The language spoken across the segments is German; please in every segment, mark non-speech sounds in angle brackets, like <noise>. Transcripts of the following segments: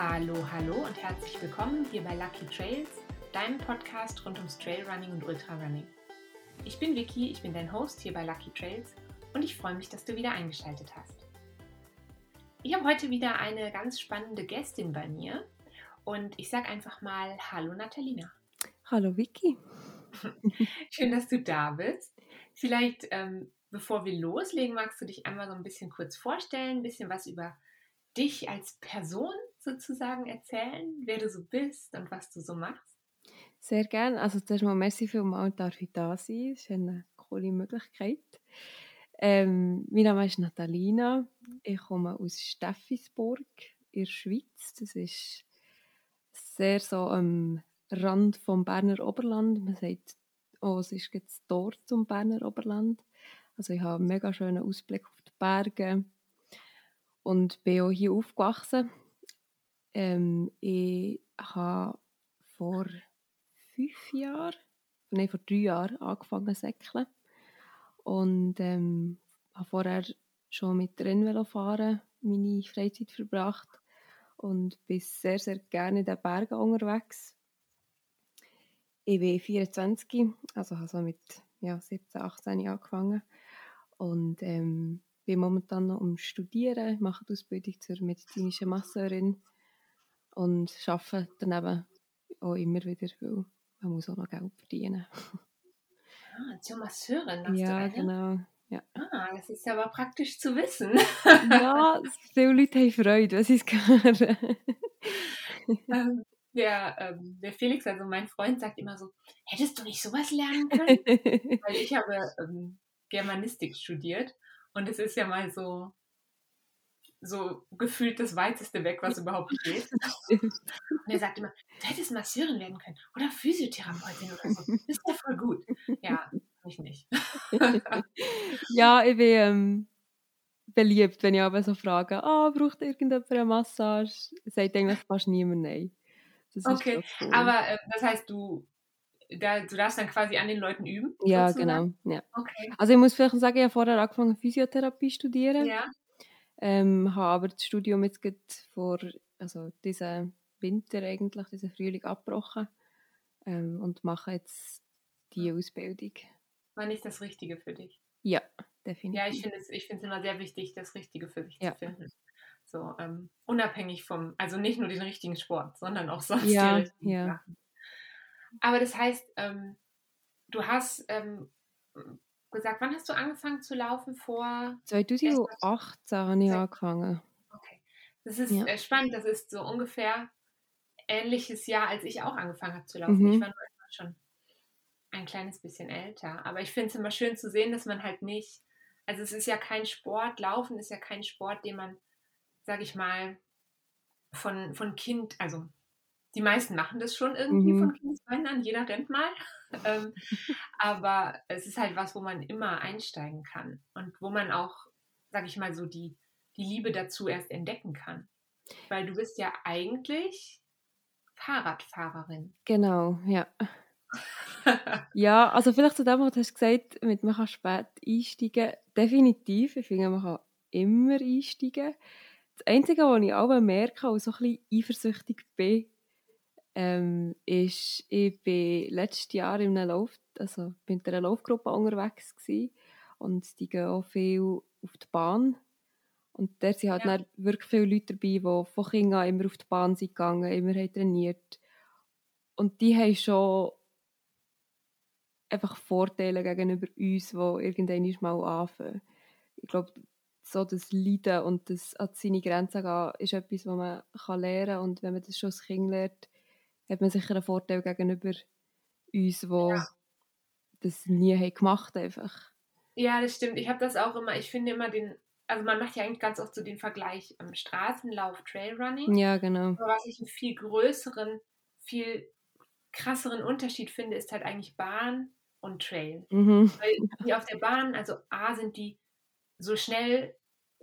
Hallo, hallo und herzlich willkommen hier bei Lucky Trails, deinem Podcast rund ums Trailrunning und Ultrarunning. Ich bin Vicky, ich bin dein Host hier bei Lucky Trails und ich freue mich, dass du wieder eingeschaltet hast. Ich habe heute wieder eine ganz spannende Gästin bei mir und ich sage einfach mal Hallo Natalina. Hallo Vicky. <laughs> Schön, dass du da bist. Vielleicht, ähm, bevor wir loslegen, magst du dich einmal so ein bisschen kurz vorstellen, ein bisschen was über dich als Person sozusagen erzählen, wer du so bist und was du so machst? Sehr gerne. Also zuerst mal merci vielmals, darf ich da sein. Das ist eine coole Möglichkeit. Ähm, mein Name ist Natalina. Ich komme aus Steffisburg in der Schweiz. Das ist sehr so am Rand vom Berner Oberland. Man sagt, oh, es ist jetzt dort zum Berner Oberland. Also ich habe einen mega schönen Ausblick auf die Berge und bin auch hier aufgewachsen. Ähm, ich habe vor fünf Jahren, nein, vor drei Jahren angefangen zu säckeln und ähm, habe vorher schon mit Rennvelofahren meine Freizeit verbracht und bin sehr, sehr gerne in den Bergen unterwegs. Ich bin 24, also habe so mit ja, 17, 18 angefangen und ähm, bin momentan noch am Studieren, mache die Ausbildung zur medizinischen Masseurin und arbeite daneben auch immer wieder, weil man muss auch noch Geld verdienen. Ah, zur Masseurin hast ja, du eine? genau. Ja. Ah, das ist aber praktisch zu wissen. ja, viele Leute haben Freude, was ich es <laughs> höre. ähm, der, ähm, der Felix, also mein Freund, sagt immer so, hättest du nicht sowas lernen können? <laughs> Weil ich habe ähm, Germanistik studiert und es ist ja mal so, so gefühlt das weiteste weg, was überhaupt geht. Und er sagt immer, du hättest Masseurin werden können oder Physiotherapeutin oder so. Das ist ja voll gut. Ja, ich nicht. <laughs> <laughs> ja, ich bin ähm, beliebt, wenn ich aber so frage, oh, braucht irgendjemand eine Massage? Sagt eigentlich fast niemand nein. okay, cool. aber äh, das heißt, du da, du darfst dann quasi an den Leuten üben? Ja, sozusagen? genau. Ja. Okay. Also ich muss vielleicht sagen, ich habe vorher angefangen Physiotherapie zu studieren. Ja. Ähm, habe aber das Studium jetzt vor also diesen Winter eigentlich, diesen Frühling abgebrochen ähm, und mache jetzt die Ausbildung. War nicht das Richtige für dich? Ja, definitiv. Ja, ich finde es ich immer sehr wichtig, das Richtige für sich ja. zu finden. So, ähm, unabhängig vom, also nicht nur den richtigen Sport, sondern auch sonst ja, die richtigen ja. Sachen. Aber das heißt, ähm, du hast ähm, gesagt, wann hast du angefangen zu laufen? Vor 2018 habe ich angefangen. Okay. Das ist ja. Äh, spannend, das ist so ungefähr ähnliches Jahr, als ich auch angefangen habe zu laufen. Mhm. Ich war nur schon ein kleines bisschen älter. Aber ich finde es immer schön zu sehen, dass man halt nicht, also es ist ja kein Sport, Laufen ist ja kein Sport, den man, sag ich mal, von, von Kind, also die meisten machen das schon irgendwie mhm. von Kindesbeinen an, jeder rennt mal. <laughs> ähm, aber es ist halt was, wo man immer einsteigen kann und wo man auch, sag ich mal, so die, die Liebe dazu erst entdecken kann. Weil du bist ja eigentlich Fahrradfahrerin. Genau, ja. <laughs> ja, also vielleicht zu dem, was du hast gesagt mit man kann spät einsteigen. Definitiv, ich finde, man kann immer einsteigen. Das Einzige, was ich auch merke und so ein bisschen eifersüchtig bin, ähm, ist, ich bin letztes Jahr in einer Lauf, also bin in einer Laufgruppe unterwegs gewesen, und die gehen auch viel auf die Bahn. Und da sind halt ja. wirklich viele Leute dabei, die von Kindern immer auf die Bahn sind gegangen, immer haben trainiert. Und die haben schon einfach Vorteile gegenüber uns, die irgendwann mal anfangen. Ich glaube, so das Leiden und das an seine Grenzen gehen, ist etwas, was man lernen kann. Und wenn man das schon als Kind lernt, hat man sicher einen Vorteil gegenüber uns, die ja. das nie haben gemacht einfach. Ja, das stimmt. Ich habe das auch immer, ich finde immer den, also man macht ja eigentlich ganz oft so den Vergleich ähm, Straßenlauf, Trailrunning. Ja, genau. Aber was ich einen viel größeren, viel krasseren Unterschied finde, ist halt eigentlich Bahn und Trail. Mhm. Weil die auf der Bahn, also A, sind die so schnell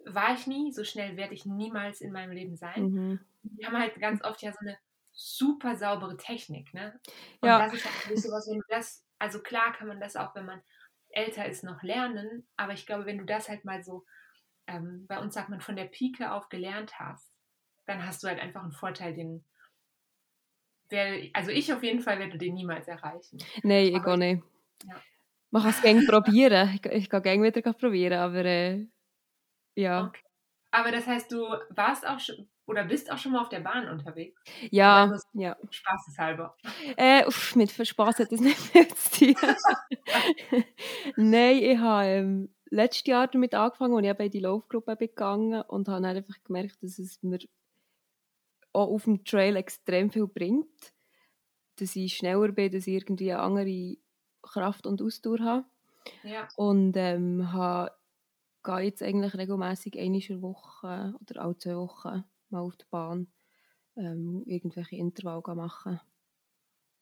war ich nie, so schnell werde ich niemals in meinem Leben sein. Mhm. Die haben halt ganz oft ja so eine super saubere Technik, ne? Und ja. das ist halt sowas, wenn du das, also klar kann man das auch, wenn man älter ist, noch lernen, aber ich glaube, wenn du das halt mal so, ähm, bei uns sagt man, von der Pike auf gelernt hast, dann hast du halt einfach einen Vorteil, den wär, also ich auf jeden Fall werde den niemals erreichen. Nein, ich auch nicht. Ja. Man kann es gerne probieren. Ich, ich kann gerne wieder probieren, aber äh, ja. Okay. Aber das heißt, du warst auch schon, oder bist auch schon mal auf der Bahn unterwegs? Ja, ja. Spaßeshalber. Äh, uff, mit Spaß hat das <laughs> nicht tun. <laughs> Nein, ich habe ähm, letztes Jahr damit angefangen, als ich bei die Laufgruppe gegangen und habe dann einfach gemerkt, dass es mir auch auf dem Trail extrem viel bringt. Dass ich schneller bin, dass ich irgendwie eine andere Kraft und Ausdauer habe. Ja. Und ähm, habe, gehe jetzt eigentlich regelmäßig einmal Woche oder alle zwei Wochen mal auf der Bahn ähm, irgendwelche Intervalle machen.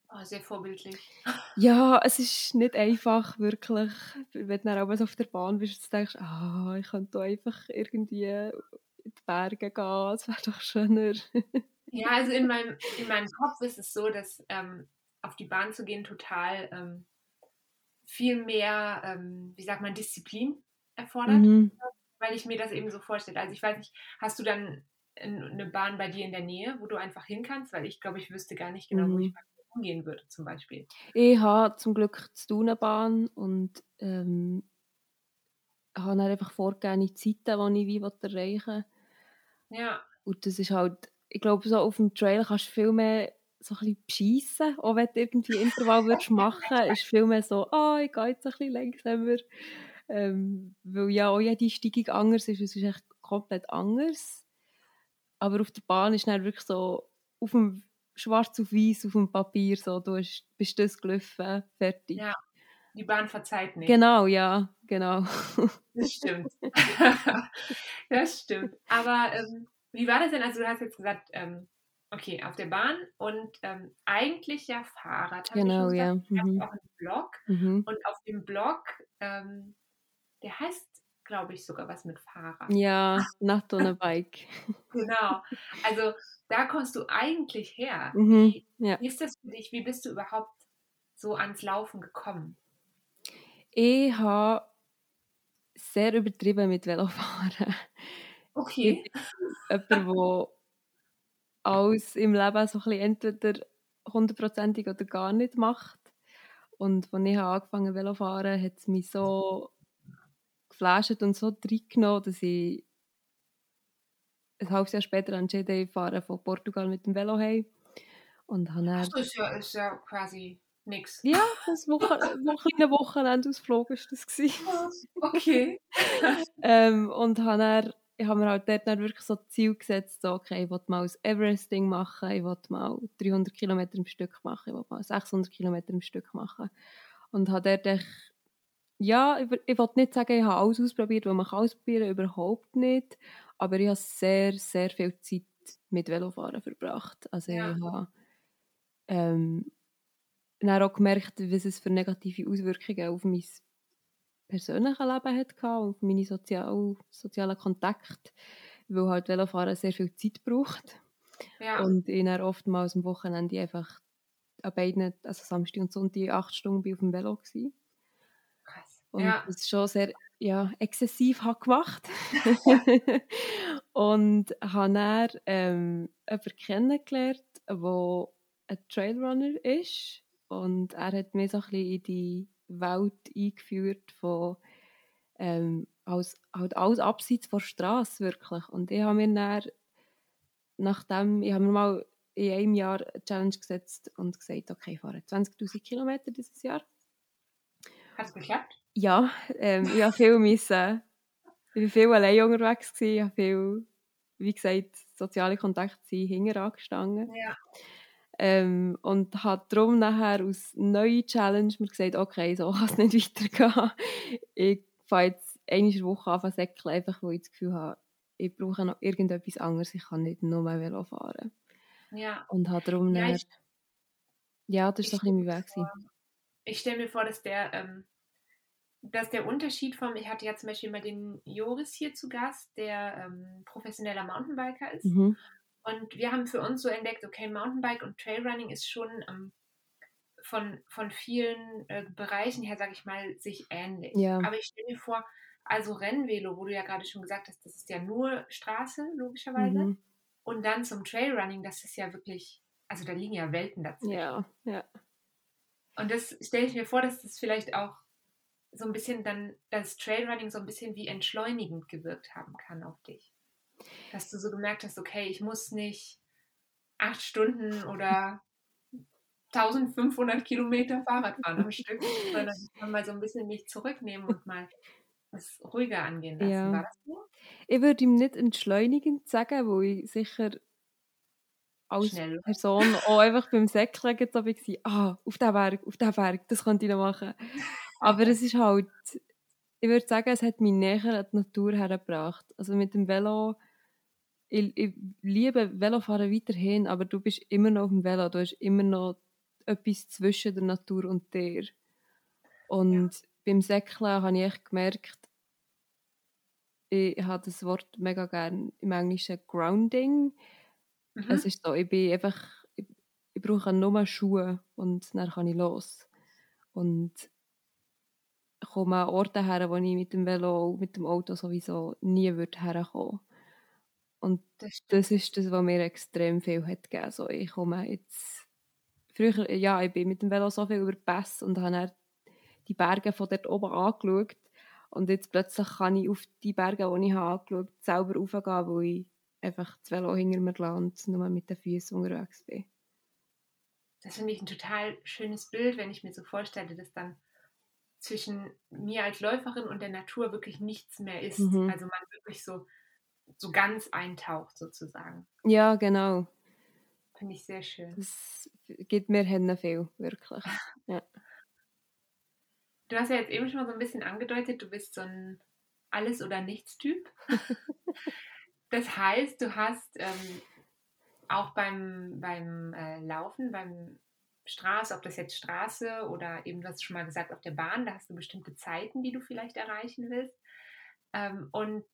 Oh, sehr vorbildlich. Ja, es ist nicht einfach, wirklich. Wenn du dann aber auf der Bahn bist, du denkst, ah, ich könnte einfach irgendwie in die Berge gehen, es wäre doch schöner. <laughs> ja, also in meinem, in meinem Kopf ist es so, dass ähm, auf die Bahn zu gehen total ähm, viel mehr, ähm, wie sagt man, Disziplin erfordert, mhm. weil ich mir das eben so vorstelle. Also ich weiß nicht, hast du dann eine Bahn bei dir in der Nähe, wo du einfach hin kannst? Weil ich glaube, ich wüsste gar nicht genau, mhm. wo ich umgehen würde zum Beispiel. Ich habe zum Glück die Stunenbahn und ähm, habe dann einfach vorgegebene Zeiten, die ich wie erreichen will. Ja. Und das ist halt, ich glaube, so auf dem Trail kannst du viel mehr so ein bisschen beschissen, auch wenn du irgendwie Intervall würdest machen, ist viel mehr so, oh, ich gehe jetzt ein bisschen langsamer. Ähm, weil ja auch jede Steigung anders ist, es ist echt komplett anders. Aber auf der Bahn ist dann wirklich so, auf dem schwarz auf weiß auf dem Papier, so, du hast, bist das gelaufen, fertig. Ja, die Bahn verzeiht nicht. Genau, ja, genau. <laughs> Das stimmt. <laughs> das stimmt. Aber ähm, wie war das denn? Also du hast jetzt gesagt, ähm, okay, auf der Bahn und ähm, eigentlich ja Fahrrad. Genau, ja. Ich mhm. auch einen Blog mhm. und auf dem Blog, ähm, der heißt glaube ich, sogar was mit Fahrrad. Ja, <laughs> Nacht ohne Bike. genau. Also da kommst du eigentlich her. Mhm, wie, ja. wie ist das für dich? Wie bist du überhaupt so ans Laufen gekommen? Ich habe sehr übertrieben mit Velofahren. Okay. Jemand, der alles im Leben so ein bisschen entweder hundertprozentig oder gar nicht macht. Und als ich angefangen Velo fahren hat es mich so geflasht und so reingenommen, dass ich ein halbes Jahr später entschieden fahren von Portugal mit dem Velo heim. Und habe dann... Das ist ja, ist ja quasi nichts. Ja, das Wochen, kleine Wochenendausflug war das. okay. <laughs> ähm, und habe dann, ich habe mir halt dort dann wirklich so Ziel gesetzt, so, okay, ich will mal das Everesting machen, ich will mal 300 Kilometer im Stück machen, ich will mal 600 Kilometer im Stück machen. Und habe dort echt, ja, ich, ich will nicht sagen, ich habe alles ausprobiert, weil man kann ausprobieren, überhaupt nicht. Aber ich habe sehr, sehr viel Zeit mit Velofahren verbracht. Also ja. ich habe ähm, dann auch gemerkt, was es für negative Auswirkungen auf mein persönliches Leben hat, auf meine sozial, sozialen Kontakte, weil halt Velofahren sehr viel Zeit braucht. Ja. Und ich dann oftmals am Wochenende einfach an beiden, also Samstag und Sonntag, acht Stunden auf dem Velo war. Und ja. das ist schon sehr ja, exzessiv habe gemacht <laughs> und habe dann ähm, jemanden kennengelernt, der ein Trailrunner ist und er hat mich so ein bisschen in die Welt eingeführt von ähm, als, halt alles abseits von der Straße wirklich und ich habe mir dann nachdem, ich habe mir mal in einem Jahr eine Challenge gesetzt und gesagt, okay, ich fahre 20'000 Kilometer dieses Jahr. Hat es geklappt? Ja, ähm, ich habe viel müssen, ich war viel allein unterwegs, gewesen, ich habe viel, wie gesagt, soziale Kontakte sind hinten angestanden. Ja. Ähm, und habe darum nachher aus neue Challenge mir gesagt, okay, so kann es nicht <laughs> weitergehen. Ich fange jetzt eine Woche an zu säckeln, einfach weil ich das Gefühl habe, ich brauche noch irgendetwas anderes, ich kann nicht nur mehr Velo fahren. Ja. Und habe darum ja, nachher, ja das war so ein bisschen mein Weg. Ich stelle mir vor, dass der ähm, dass der Unterschied vom, ich hatte ja zum Beispiel mal den Joris hier zu Gast, der ähm, professioneller Mountainbiker ist. Mhm. Und wir haben für uns so entdeckt, okay, Mountainbike und Trailrunning ist schon ähm, von, von vielen äh, Bereichen her, sage ich mal, sich ähnlich. Ja. Aber ich stelle mir vor, also Rennvelo, wo du ja gerade schon gesagt hast, das ist ja nur Straße, logischerweise. Mhm. und dann zum Trailrunning, das ist ja wirklich, also da liegen ja Welten dazwischen. Ja, ja. Und das stelle ich mir vor, dass das vielleicht auch so ein bisschen dann das Trailrunning so ein bisschen wie entschleunigend gewirkt haben kann auf dich. Dass du so gemerkt hast, okay, ich muss nicht acht Stunden oder 1500 Kilometer Fahrrad fahren am Stück, <laughs> sondern ich kann mal so ein bisschen mich zurücknehmen und mal das ruhiger angehen lassen. Ja. War das so? Ich würde ihm nicht entschleunigend sagen, wo ich sicher als Schnell. Person auch einfach beim Säckeln so war, ah, auf den Berg, auf den Berg, das könnte ich noch machen. <laughs> Aber es ist halt, ich würde sagen, es hat mich näher an die Natur hergebracht. Also mit dem Velo, ich, ich liebe Velofahren weiterhin, aber du bist immer noch auf dem Velo, du hast immer noch etwas zwischen der Natur und dir. Und ja. beim Säckeln habe ich echt gemerkt, ich habe das Wort mega gern im Englischen Grounding. Mhm. Es ist so, ich bin einfach, ich, ich brauche nur Schuhe und dann kann ich los. Und komme an Orte her, wo ich mit dem Velo, mit dem Auto sowieso nie würde herkommen. Und das, ist das, was mir extrem viel hat gegeben. Also ich komme jetzt, früher, ja, ich bin mit dem Velo so viel über Pass und habe dann die Berge von dort oben angeschaut. Und jetzt plötzlich kann ich auf die Berge, die ich habe angeschaut habe, selber raufgehen, wo ich einfach das Velo hinter mir lasse und nur mit den Füßen unterwegs bin. Das finde ich ein total schönes Bild, wenn ich mir so vorstelle, dass dann zwischen mir als Läuferin und der Natur wirklich nichts mehr ist. Mhm. Also man wirklich so, so ganz eintaucht sozusagen. Ja, genau. Finde ich sehr schön. Das gibt mir Hände viel, wirklich. <laughs> Ja. Du hast ja jetzt eben schon mal so ein bisschen angedeutet, du bist so ein Alles- oder Nichts-Typ. <laughs> Das heißt, du hast ähm, auch beim, beim äh, Laufen, beim Straße, ob das jetzt Straße oder eben, du hast schon mal gesagt, auf der Bahn, da hast du bestimmte Zeiten, die du vielleicht erreichen willst. Ähm, und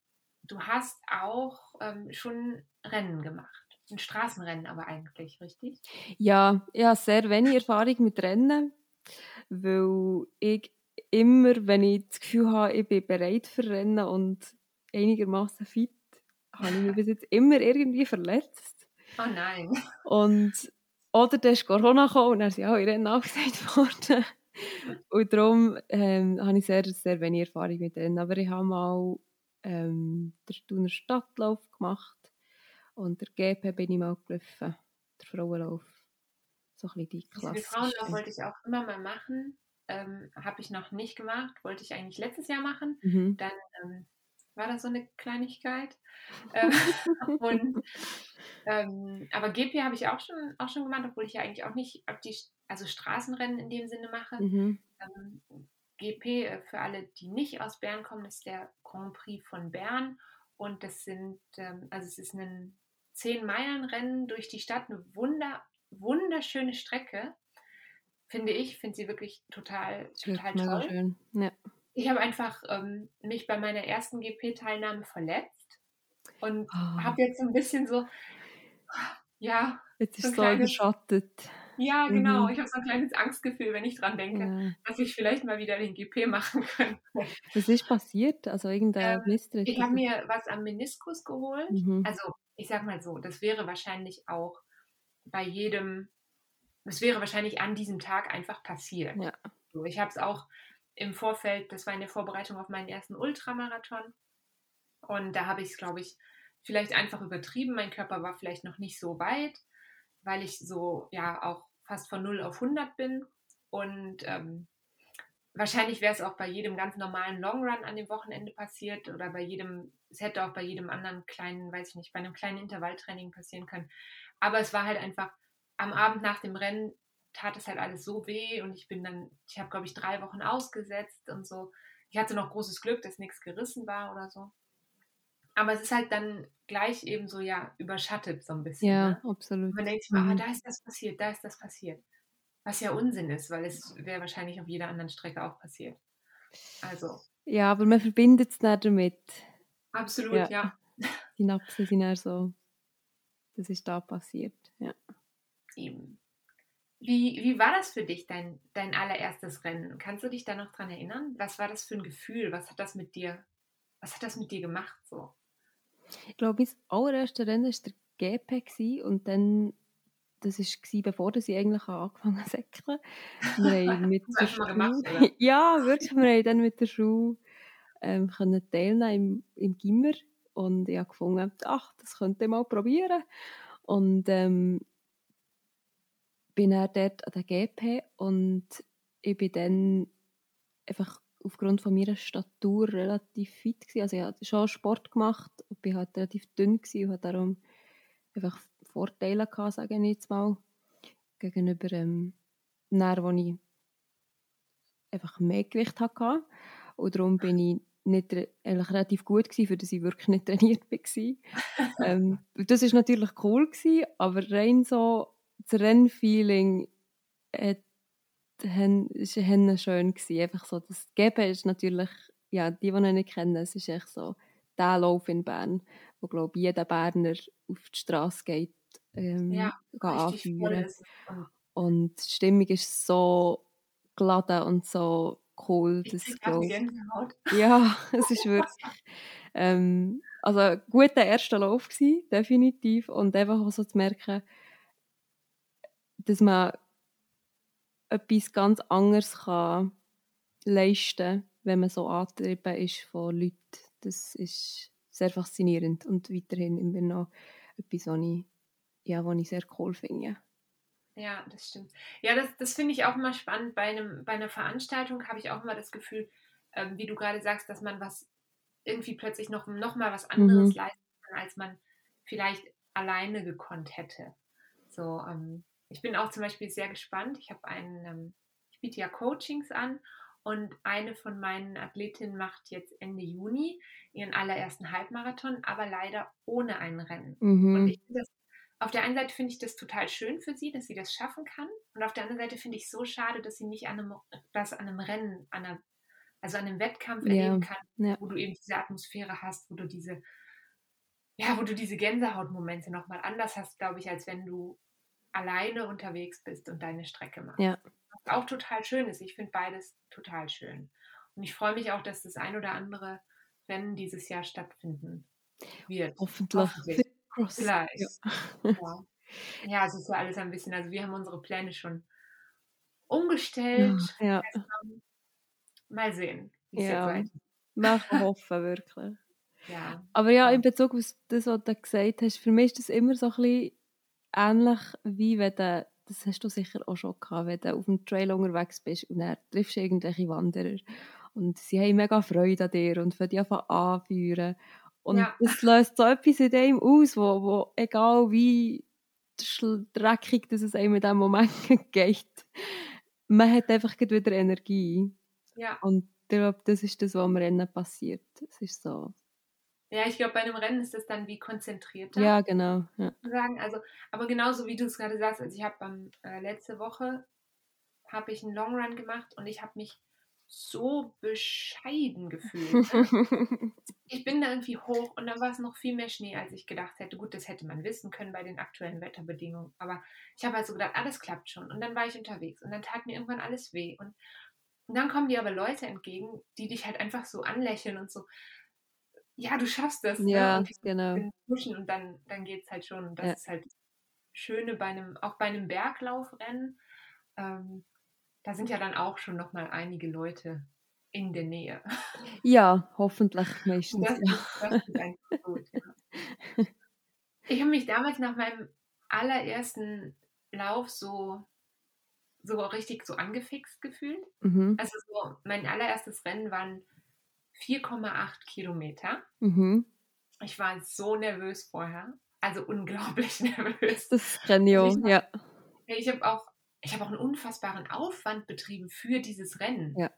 du hast auch ähm, schon Rennen gemacht. Ein Straßenrennen aber eigentlich, richtig? Ja, ich habe sehr wenig Erfahrung mit Rennen, weil ich immer, wenn ich das Gefühl habe, ich bin bereit für Rennen und einigermaßen fit, habe ich mich bis jetzt immer irgendwie verletzt. Oh nein. Und, oder dann ist Corona gekommen und dann sind alle Rennen abgesagt <laughs> worden. Und darum ähm, habe ich sehr, sehr wenig Erfahrung mit Rennen. Aber ich habe mal ähm, den Thuner Stadtlauf gemacht und der GP bin ich mal gelaufen, der Frauenlauf. So ein bisschen die Klasse. Den Frauenlauf wollte ich auch immer mal machen. Ähm, habe ich noch nicht gemacht, wollte ich eigentlich letztes Jahr machen. Mhm. Dann ähm, war das so eine Kleinigkeit. <laughs> ähm, und, ähm, aber GP habe ich auch schon, auch schon gemacht, obwohl ich ja eigentlich auch nicht auf die, also Straßenrennen in dem Sinne mache. Mhm. Ähm, GP, äh, für alle, die nicht aus Bern kommen, ist der Grand Prix von Bern. Und das sind, ähm, also es ist ein 10-Meilen-Rennen durch die Stadt, eine wunder, wunderschöne Strecke, finde ich. Finde sie wirklich total, total toll. Schön. Ja ich habe einfach ähm, mich bei meiner ersten GP-Teilnahme verletzt und oh. habe jetzt ein bisschen so, ja. Jetzt ist so, so geschottet. Ja, genau. Mhm. Ich habe so ein kleines Angstgefühl, wenn ich dran denke, ja. dass ich vielleicht mal wieder den GP machen könnte. Was ist passiert? Also irgendein ähm, Ich habe mir was am Meniskus geholt. Mhm. Also ich sag mal so, das wäre wahrscheinlich auch bei jedem, das wäre wahrscheinlich an diesem Tag einfach passiert. Ja. So, ich habe es auch im Vorfeld, das war in der Vorbereitung auf meinen ersten Ultramarathon. Und da habe ich es, glaube ich, vielleicht einfach übertrieben. Mein Körper war vielleicht noch nicht so weit, weil ich so, ja, auch fast von 0 auf 100 bin. Und ähm, wahrscheinlich wäre es auch bei jedem ganz normalen Longrun an dem Wochenende passiert oder bei jedem, es hätte auch bei jedem anderen kleinen, weiß ich nicht, bei einem kleinen Intervalltraining passieren können. Aber es war halt einfach am Abend nach dem Rennen tat es halt alles so weh und ich bin dann, ich habe glaube ich drei Wochen ausgesetzt und so. Ich hatte noch großes Glück, dass nichts gerissen war oder so. Aber es ist halt dann gleich eben so, ja, überschattet so ein bisschen. Ja, ne? absolut. Man denkt sich mal, ah, mhm. ah, da ist das passiert, da ist das passiert. Was ja Unsinn ist, weil es wäre wahrscheinlich auf jeder anderen Strecke auch passiert. Also. Ja, aber man verbindet es nicht damit. Absolut, ja. ja. Die Napsen sind eher so, das ist da passiert, ja. Eben. Wie, wie war das für dich, dein, dein allererstes Rennen? Kannst du dich da noch dran erinnern? Was war das für ein Gefühl? Was hat das mit dir, was hat das mit dir gemacht so? Ich glaube, mein allererste Rennen war der GP gewesen, und dann, das war bevor sie eigentlich angefangen haben zu säckeln. Wir haben <laughs> mit der Schule, gemacht, <laughs> ja, wirklich, wir haben dann mit der Schule ähm, können teilnehmen im, im Gimmer und ich habe gefunden, ach, das könnte ich mal probieren. Und ähm, bin dann dort an der GP und ich bin dann einfach aufgrund von meiner Statur relativ fit gewesen. Also ich habe schon Sport gemacht und bin halt relativ dünn gewesen und hatte darum einfach Vorteile gehabt, sage ich jetzt mal, gegenüber ähm, dann, wo ich einfach mehr Gewicht hatte. Und darum bin ich nicht eigentlich relativ gut gewesen, für das ich wirklich nicht trainiert war. <laughs> ähm, das ist natürlich cool gewesen, aber rein so das Rennfeeling hat war schön. Gewesen. Einfach so, das Geben ist natürlich, ja, die, die ihn nicht kennen, es ist echt so der Lauf in Bern, wo, glaube ich, jeder Berner auf die Straße geht, ähm, ja, anführen. Und die Stimmung ist so geladen und so cool. Ich das glaub, <laughs> ja, es ist wirklich ähm, also ein guter erster Lauf gewesen, definitiv. Und einfach auch so zu merken, dass man etwas ganz anderes kann leisten wenn man so angetrieben ist von Leuten. Das ist sehr faszinierend und weiterhin immer noch etwas, was ich, ja, was ich sehr cool finde. Ja, das stimmt. Ja, das, das finde ich auch immer spannend. Bei, einem, bei einer Veranstaltung habe ich auch immer das Gefühl, ähm, wie du gerade sagst, dass man was irgendwie plötzlich noch, noch mal was anderes mhm. leisten kann, als man vielleicht alleine gekonnt hätte. So, ähm, ich bin auch zum Beispiel sehr gespannt. Ich habe einen, ähm, ich biete ja Coachings an und eine von meinen Athletinnen macht jetzt Ende Juni ihren allerersten Halbmarathon, aber leider ohne ein Rennen. Mhm. Und ich das, auf der einen Seite finde ich das total schön für sie, dass sie das schaffen kann. Und auf der anderen Seite finde ich es so schade, dass sie nicht an einem, das an einem Rennen, an einer, also an einem Wettkampf ja. erleben kann, ja. wo du eben diese Atmosphäre hast, wo du diese, ja, wo du diese Gänsehautmomente nochmal anders hast, glaube ich, als wenn du alleine unterwegs bist und deine Strecke machst. Ja. Was auch total schön ist. Ich finde beides total schön. Und ich freue mich auch, dass das ein oder andere Rennen dieses Jahr stattfinden wird. Hoffentlich. Hoffentlich. Vielleicht. Ja. ja. ja, es ist ja alles ein bisschen, also wir haben unsere Pläne schon umgestellt. Ja. Mal sehen, wie es ja. jetzt weiter. <laughs> hoffen, wirklich. Ja. Aber ja, in Bezug auf das, was du gesagt hast, für mich ist das immer so ein bisschen ähnlich wie wenn du, das hast du sicher auch schon gehabt, wenn du auf dem Trail unterwegs bist und dann triffst du irgendwelche Wanderer und sie haben mega Freude an dir und fangen dich anführen. Und ja. das löst so etwas in dem aus, wo, wo egal wie dreckig dass es einem in diesem Moment <laughs> geht, man hat einfach wieder Energie. Ja. Und ich glaube, das ist das, was am Rennen passiert. Es ist so, ja, ich glaube, bei einem Rennen ist das dann wie konzentrierter. Ja, genau. Ja. Sagen. Also, aber genauso wie du es gerade sagst, also ich habe äh, letzte Woche habe ich einen Long Run gemacht und ich habe mich so bescheiden gefühlt. <laughs> Ich bin da irgendwie hoch und dann war es noch viel mehr Schnee, als ich gedacht hätte. Gut, das hätte man wissen können bei den aktuellen Wetterbedingungen, aber ich habe halt so gedacht, alles klappt schon. Und dann war ich unterwegs und dann tat mir irgendwann alles weh. Und, und dann kommen dir aber Leute entgegen, die dich halt einfach so anlächeln und so, ja, du schaffst das. Ne? Ja, ne? genau. Pushen und dann, dann geht es halt schon. Und das ja. ist halt das Schöne bei einem, auch bei einem Berglaufrennen. Ähm, da sind ja dann auch schon nochmal einige Leute in der Nähe. Ja, hoffentlich <laughs> meistens. Das, ja. das ist gut. Ja. Ich habe mich damals nach meinem allerersten Lauf so, so richtig so angefixt gefühlt. Mhm. Also so, mein allererstes Rennen waren 4,8 Kilometer. Mhm. Ich war so nervös vorher. Also unglaublich <laughs> nervös. Das ist grandios, also ja. Ich habe auch, hab auch einen unfassbaren Aufwand betrieben für dieses Rennen. Ja.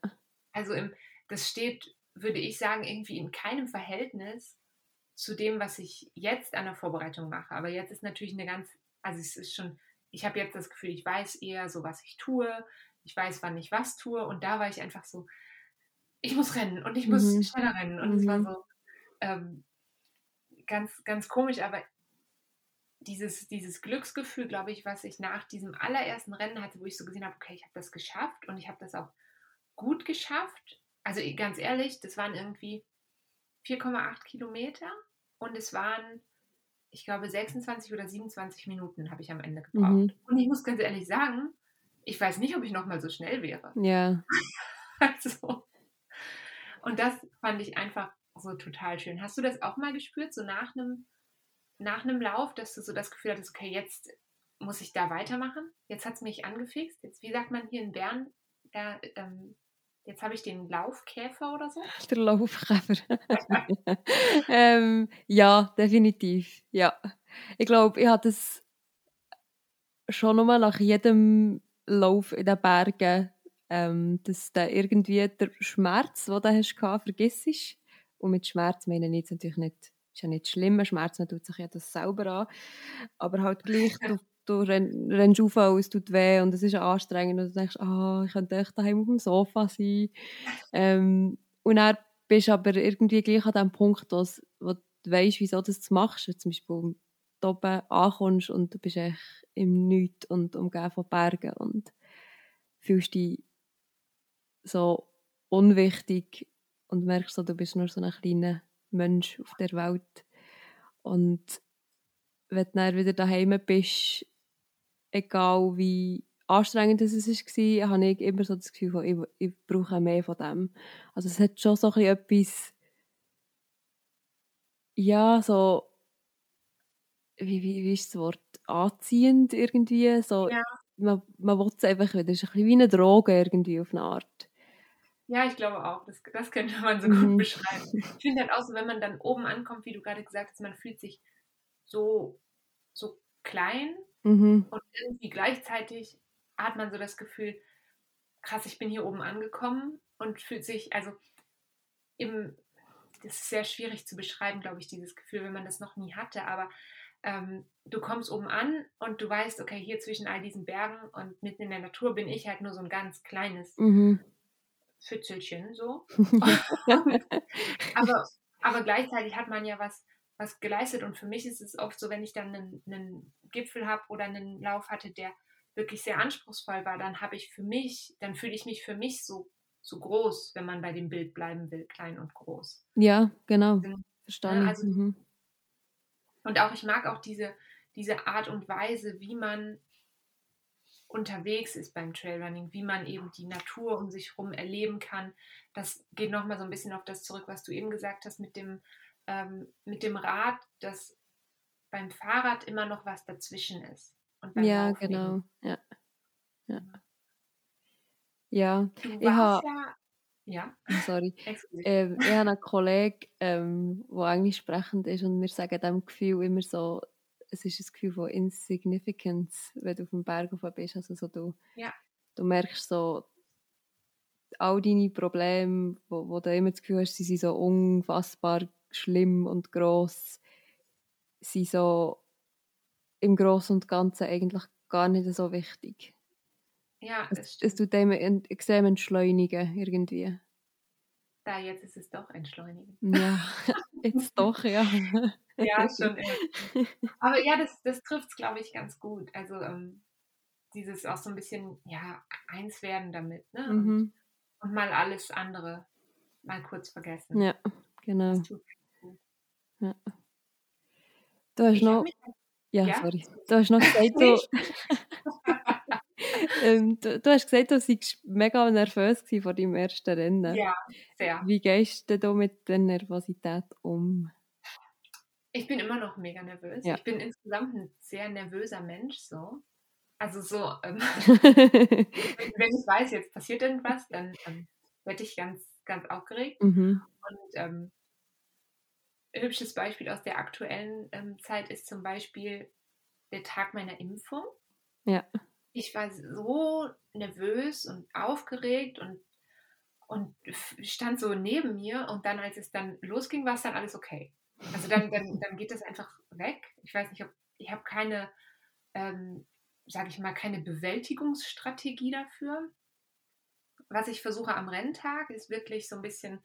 Also im, das steht, würde ich sagen, irgendwie in keinem Verhältnis zu dem, was ich jetzt an der Vorbereitung mache. Aber jetzt ist natürlich eine ganz, also es ist schon, ich habe jetzt das Gefühl, ich weiß eher so, was ich tue. Ich weiß, wann ich was tue. Und da war ich einfach so, ich muss rennen und ich muss mhm. schneller rennen. Und es war mhm. so ähm, ganz, ganz komisch, aber dieses, dieses Glücksgefühl, glaube ich, was ich nach diesem allerersten Rennen hatte, wo ich so gesehen habe, okay, ich habe das geschafft und ich habe das auch gut geschafft. Also ganz ehrlich, das waren irgendwie 4,8 Kilometer und es waren ich glaube, 26 oder 27 Minuten habe ich am Ende gebraucht. Mhm. Und ich muss ganz ehrlich sagen, ich weiß nicht, ob ich noch mal so schnell wäre. Ja. <laughs> also, und das fand ich einfach so total schön. Hast du das auch mal gespürt, so nach einem, nach einem Lauf, dass du so das Gefühl hattest, okay, jetzt muss ich da weitermachen? Jetzt hat es mich angefixt. Jetzt, wie sagt man hier in Bern, da, ähm, jetzt habe ich den Laufkäfer oder so? <laughs> Der Laufkäfer. <laughs> ähm, ja, definitiv. Ja. Ich glaube, ich hatte es schon nochmal nach jedem Lauf in den Bergen, ähm, dass da irgendwie der Schmerz, den du hast, vergisst. Und mit Schmerz meine ich jetzt natürlich nicht, ist ja nicht schlimm, Schmerz tut sich ja das selber an, aber halt gleich, du, du rennst auf es tut weh und es ist anstrengend und du denkst, ah, ich könnte echt daheim auf dem Sofa sein. Ähm, und dann bist du aber irgendwie gleich an dem Punkt, wo du weißt, wieso du das machst. Zum Beispiel da oben ankommst und du bist echt im Nichts und umgeben von Bergen und fühlst dich so unwichtig und merkst so, du bist nur so ein kleiner Mensch auf der Welt. Und wenn du dann wieder daheim bist, egal wie anstrengend es war, habe ich immer so das Gefühl, ich, ich brauche mehr von dem. Also es hat schon so etwas, ja, so, wie, wie, wie ist das Wort, anziehend irgendwie, so, ja. man, man will es einfach wieder, es ist ein bisschen wie eine Droge irgendwie auf eine Art. Ja, ich glaube auch. Das, das könnte man so mhm. gut beschreiben. Ich finde halt auch so, wenn man dann oben ankommt, wie du gerade gesagt hast, man fühlt sich so, so klein mhm. und irgendwie gleichzeitig hat man so das Gefühl, krass, ich bin hier oben angekommen und fühlt sich, also im, das ist sehr schwierig zu beschreiben, glaube ich, dieses Gefühl, wenn man das noch nie hatte, aber ähm, du kommst oben an und du weißt, okay, hier zwischen all diesen Bergen und mitten in der Natur bin ich halt nur so ein ganz kleines mhm. Pfützelchen so. <laughs> <laughs> aber, aber gleichzeitig hat man ja was, was geleistet und für mich ist es oft so, wenn ich dann einen, einen Gipfel habe oder einen Lauf hatte, der wirklich sehr anspruchsvoll war, dann habe ich für mich, dann fühle ich mich für mich so, so groß, wenn man bei dem Bild bleiben will, klein und groß. Ja, genau. Verstanden. Also, mhm. Und auch ich mag auch diese, diese Art und Weise, wie man unterwegs ist beim Trailrunning, wie man eben die Natur um sich herum erleben kann. Das geht nochmal so ein bisschen auf das zurück, was du eben gesagt hast mit dem, ähm, mit dem Rad, dass beim Fahrrad immer noch was dazwischen ist. ja, Laufen genau. Ja. Ja. ja. Du ich habe ja, ja. Sorry. <laughs> ähm, ich habe einen Kollegen, ähm, der englisch sprechend ist und wir sagen dem Gefühl immer so, es ist ein Gefühl von Insignificance, wenn du auf dem Berg auf bist. Also so du, ja. du merkst so, all deine Probleme, wo, wo du immer das Gefühl hast, sie sind so unfassbar schlimm und gross, sind so im Großen und Ganzen eigentlich gar nicht so wichtig. Ja, es, es tut dem extrem entschleunigen irgendwie. Da, jetzt ist es doch entschleunigen. Ja, <laughs> jetzt doch, ja. <laughs> ja, schon. <laughs> Aber ja, das, das trifft es, glaube ich, ganz gut. Also ähm, dieses auch so ein bisschen, ja, eins werden damit, ne? Und, mhm. und mal alles andere mal kurz vergessen. Ja, genau. Ja. Du hast ich noch. Ja, ja, sorry. Du hast noch gesagt, du, <laughs> ähm, du, du, hast gesagt, du warst mega nervös vor deinem ersten Rennen. Ja, sehr. Wie gehst du denn mit der Nervosität um? Ich bin immer noch mega nervös. Ja. Ich bin insgesamt ein sehr nervöser Mensch so. Also so, ähm, <laughs> wenn ich weiß, jetzt passiert irgendwas, dann ähm, werde ich ganz, ganz aufgeregt. Mhm. Und ähm, ein hübsches Beispiel aus der aktuellen ähm, Zeit ist zum Beispiel der Tag meiner Impfung. Ja. Ich war so nervös und aufgeregt und, und stand so neben mir und dann, als es dann losging, war es dann alles okay. Also dann, dann, dann geht das einfach weg. Ich weiß nicht, ob ich habe keine, ähm, sage ich mal, keine Bewältigungsstrategie dafür. Was ich versuche am Renntag, ist wirklich so ein bisschen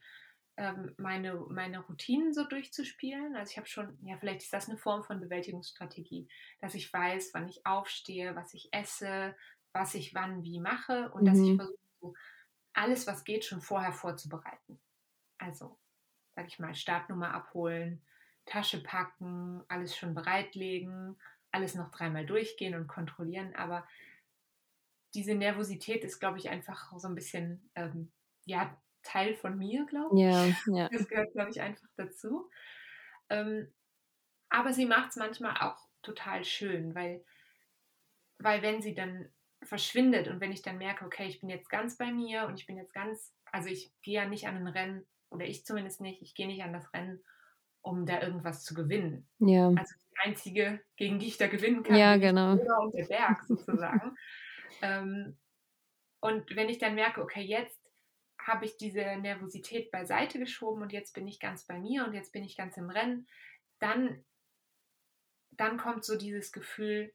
ähm, meine, meine Routinen so durchzuspielen. Also ich habe schon, ja, vielleicht ist das eine Form von Bewältigungsstrategie, dass ich weiß, wann ich aufstehe, was ich esse, was ich wann wie mache und mhm. dass ich mhm. versuche, alles, was geht, schon vorher vorzubereiten. Also, sage ich mal, Startnummer abholen, Tasche packen, alles schon bereitlegen, alles noch dreimal durchgehen und kontrollieren. Aber diese Nervosität ist, glaube ich, einfach so ein bisschen, ähm, ja, Teil von mir, glaube ich. Ja, ja. Das gehört, glaube ich, einfach dazu. Ähm, aber sie macht es manchmal auch total schön, weil, weil wenn sie dann verschwindet und wenn ich dann merke, okay, ich bin jetzt ganz bei mir und ich bin jetzt ganz, also ich gehe ja nicht an ein Rennen, oder ich zumindest nicht, ich gehe nicht an das Rennen, um da irgendwas zu gewinnen. Ja. Also die einzige, gegen die ich da gewinnen kann, ja, genau. und der Berg sozusagen. <laughs> ähm, und wenn ich dann merke, okay, jetzt habe ich diese Nervosität beiseite geschoben und jetzt bin ich ganz bei mir und jetzt bin ich ganz im Rennen, dann, dann kommt so dieses Gefühl,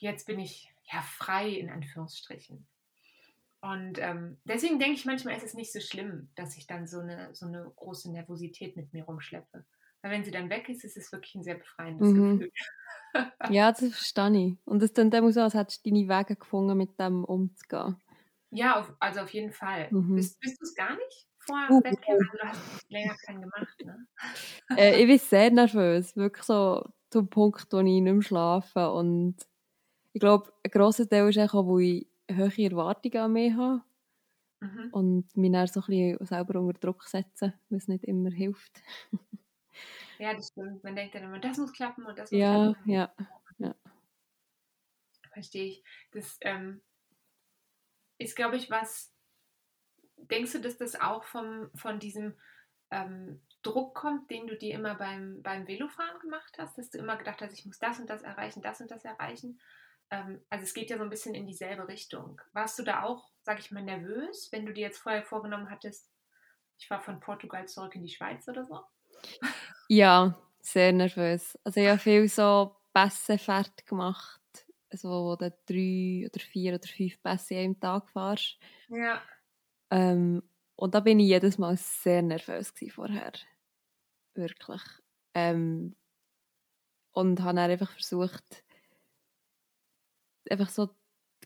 jetzt bin ich ja frei in Anführungsstrichen. Und ähm, deswegen denke ich manchmal, ist es nicht so schlimm, dass ich dann so eine, so eine große Nervosität mit mir rumschleppe. Weil wenn sie dann weg ist, ist es wirklich ein sehr befreiendes mhm. Gefühl. ja, das verstehe ich. Und es dann so, als hättest du deine Wege gefunden, mit dem umzugehen. Ja, auf, also auf jeden Fall. Mhm. Bist, bist du es gar nicht vor uh, Wettkämpfen? Also du hast länger keinen gemacht, ne? <laughs> äh, ich bin sehr nervös. Wirklich so zum Punkt, wo ich nicht mehr schlafe. Und ich glaube, ein grosser Teil ist auch, wo ich hohe Erwartungen an mich habe. Mhm. Und mich dann so ein bisschen selber unter Druck setzen, was nicht immer hilft. ja, das stimmt. Man denkt dann immer, das muss klappen und das muss ja, klappen. Ja, ja. Verstehe ich. Das ähm, ist, glaube ich, was. Denkst du, dass das auch vom, von diesem ähm, Druck kommt, den du dir immer beim, beim Velofahren gemacht hast, dass du immer gedacht hast, ich muss das und das erreichen, das und das erreichen? ähm, also es geht ja so ein bisschen in dieselbe Richtung. Warst du da auch, sag ich mal, nervös, wenn du dir jetzt vorher vorgenommen hattest, ich war von Portugal zurück in die Schweiz oder so? Ja, sehr nervös. Also ich habe viel so Pässe fertig gemacht, also wo du drei oder vier oder fünf Pässe am Tag fährst. Ja. Ähm, und da bin ich jedes Mal sehr nervös vorher. Wirklich. Ähm, und habe dann einfach versucht, einfach so